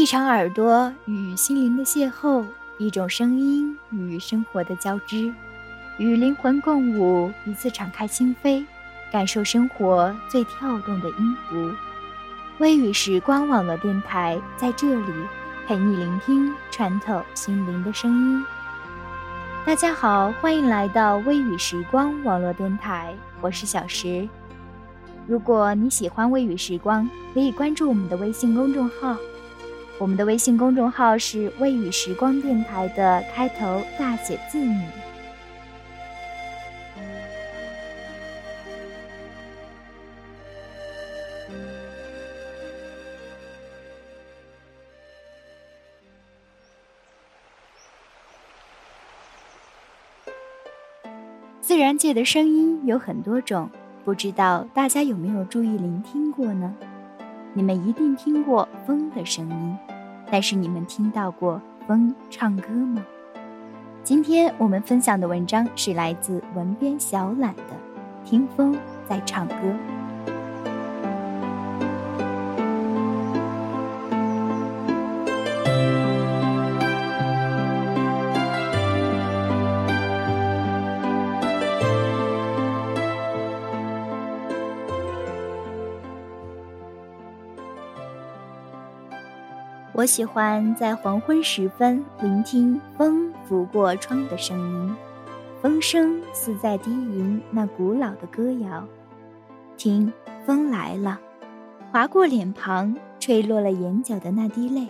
一场耳朵与心灵的邂逅，一种声音与生活的交织，与灵魂共舞，一次敞开心扉，感受生活最跳动的音符。微雨时光网络电台在这里陪你聆听穿透心灵的声音。大家好，欢迎来到微雨时光网络电台，我是小石。如果你喜欢微雨时光，可以关注我们的微信公众号。我们的微信公众号是“微雨时光电台”的开头大写字母。自然界的声音有很多种，不知道大家有没有注意聆听过呢？你们一定听过风的声音，但是你们听到过风唱歌吗？今天我们分享的文章是来自文编小懒的《听风在唱歌》。我喜欢在黄昏时分聆听风拂过窗的声音，风声似在低吟那古老的歌谣。听，风来了，划过脸庞，吹落了眼角的那滴泪。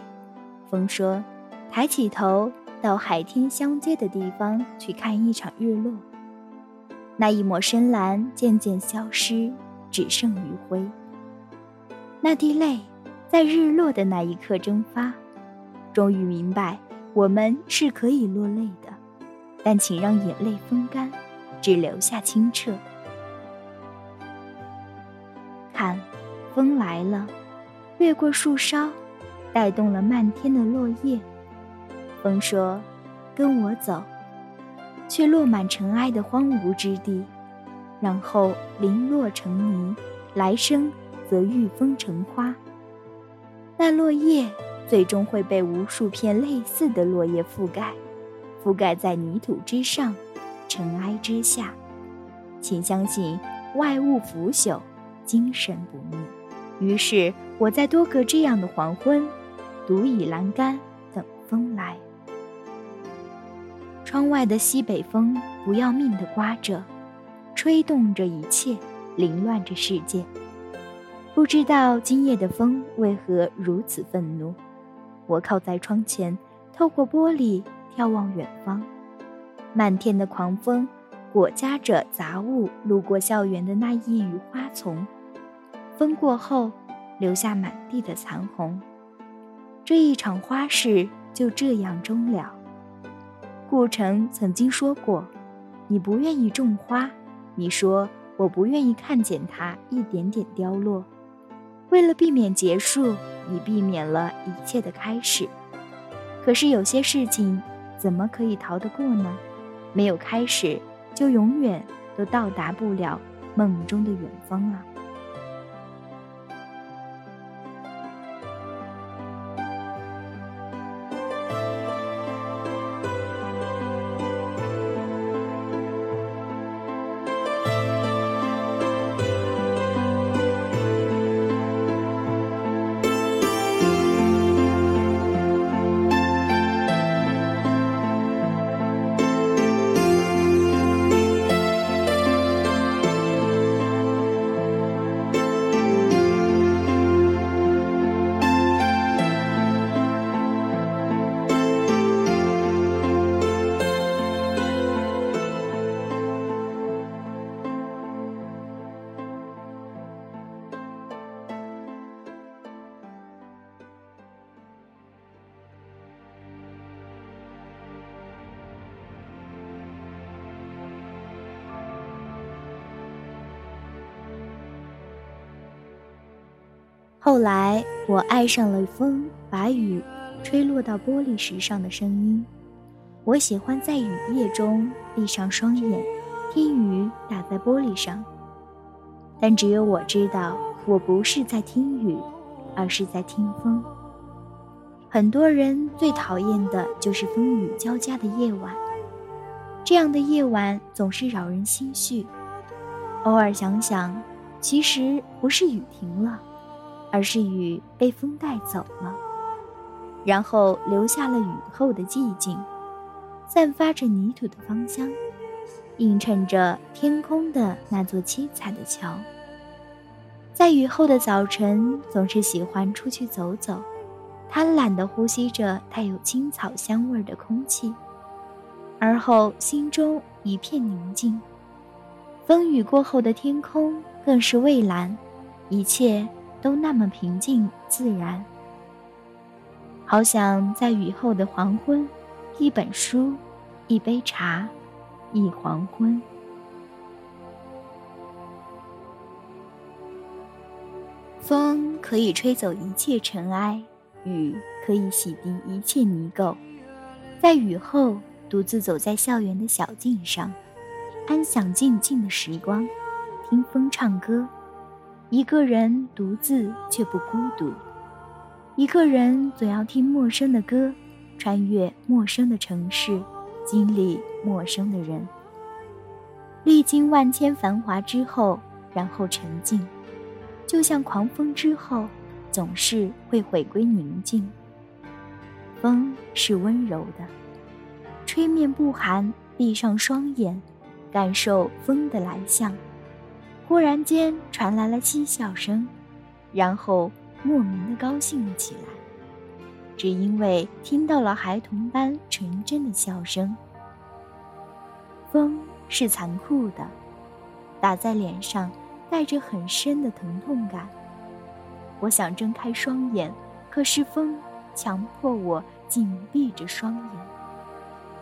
风说：“抬起头，到海天相接的地方去看一场日落。”那一抹深蓝渐渐消失，只剩余晖。那滴泪。在日落的那一刻蒸发，终于明白我们是可以落泪的，但请让眼泪风干，只留下清澈。看，风来了，掠过树梢，带动了漫天的落叶。风说：“跟我走。”却落满尘埃的荒芜之地，然后零落成泥，来生则遇风成花。那落叶最终会被无数片类似的落叶覆盖，覆盖在泥土之上，尘埃之下。请相信，外物腐朽，精神不灭。于是，我在多个这样的黄昏，独倚栏杆等风来。窗外的西北风不要命地刮着，吹动着一切，凌乱着世界。不知道今夜的风为何如此愤怒。我靠在窗前，透过玻璃眺望远方，漫天的狂风裹夹着杂物，路过校园的那一隅花丛，风过后留下满地的残红。这一场花事就这样终了。顾城曾经说过：“你不愿意种花，你说我不愿意看见它一点点凋落。”为了避免结束，你避免了一切的开始。可是有些事情，怎么可以逃得过呢？没有开始，就永远都到达不了梦中的远方啊！后来，我爱上了风把雨吹落到玻璃石上的声音。我喜欢在雨夜中闭上双眼，听雨打在玻璃上。但只有我知道，我不是在听雨，而是在听风。很多人最讨厌的就是风雨交加的夜晚，这样的夜晚总是扰人心绪。偶尔想想，其实不是雨停了，而是雨被风带走了，然后留下了雨后的寂静，散发着泥土的芳香，映衬着天空的那座七彩的桥。在雨后的早晨，总是喜欢出去走走。贪婪地呼吸着带有青草香味的空气，而后心中一片宁静。风雨过后的天空更是蔚蓝，一切都那么平静自然。好想在雨后的黄昏，一本书，一杯茶，一黄昏。风可以吹走一切尘埃。雨可以洗涤一切泥垢，在雨后独自走在校园的小径上，安享静静的时光，听风唱歌。一个人独自却不孤独，一个人总要听陌生的歌，穿越陌生的城市，经历陌生的人。历经万千繁华之后，然后沉静，就像狂风之后。总是会回归宁静。风是温柔的，吹面不寒，闭上双眼，感受风的来向。忽然间传来了嬉笑声，然后莫名的高兴了起来，只因为听到了孩童般纯真的笑声。风是残酷的，打在脸上，带着很深的疼痛感。我想睁开双眼，可是风强迫我紧闭着双眼。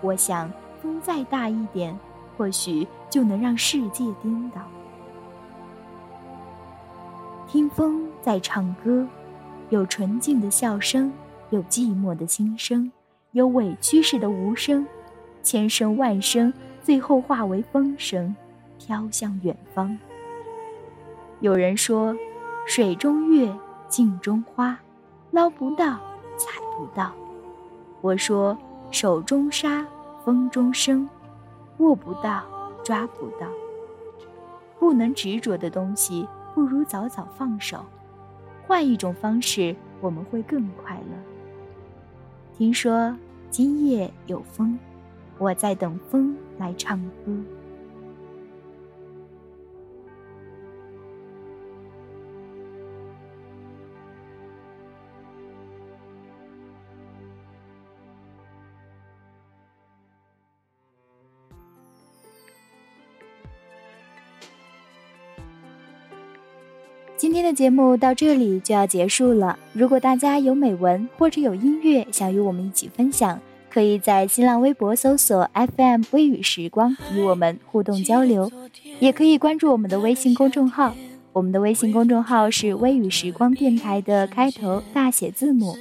我想风再大一点，或许就能让世界颠倒。听风在唱歌，有纯净的笑声，有寂寞的心声，有委屈时的无声，千声万声，最后化为风声，飘向远方。有人说，水中月。镜中花，捞不到，采不到。我说手中沙，风中声，握不到，抓不到。不能执着的东西，不如早早放手。换一种方式，我们会更快乐。听说今夜有风，我在等风来唱歌。今天的节目到这里就要结束了。如果大家有美文或者有音乐想与我们一起分享，可以在新浪微博搜索 FM 微雨时光与我们互动交流，也可以关注我们的微信公众号。我们的微信公众号是微雨时光电台的开头大写字母，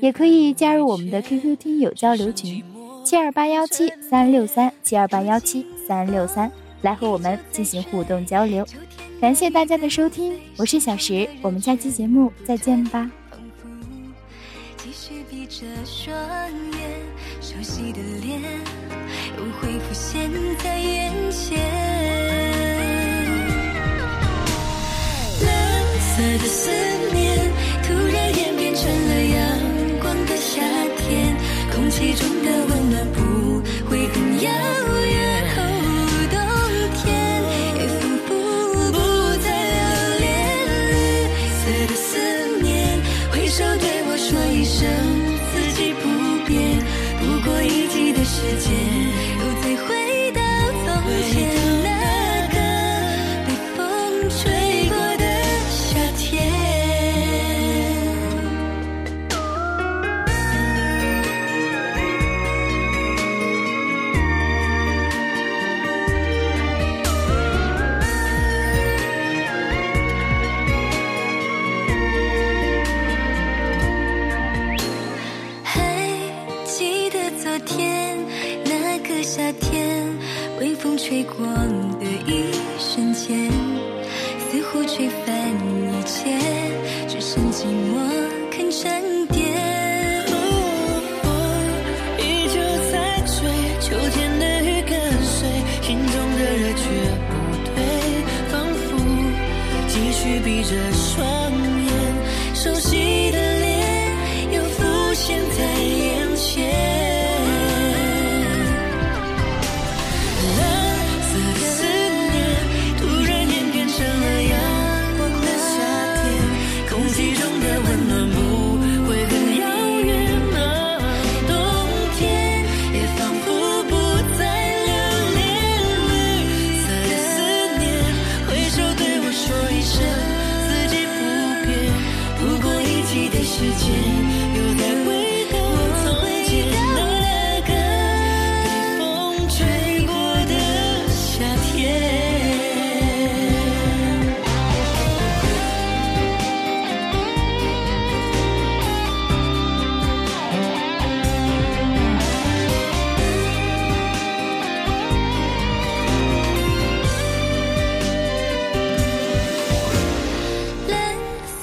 也可以加入我们的 QQ 听友交流群七二八幺七三六三七二八幺七三六三，来和我们进行互动交流。感谢大家的收听，我是小石，我们下期节目再见吧。继续闭着双眼，熟悉的脸又会浮现在眼前。蓝色的思念突然演变成了阳光的夏天，空气中的温暖不四季不变，不过一季的时间。闭着双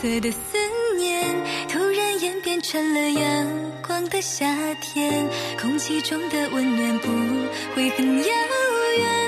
的思念突然演变成了阳光的夏天空气中的温暖不会很遥远。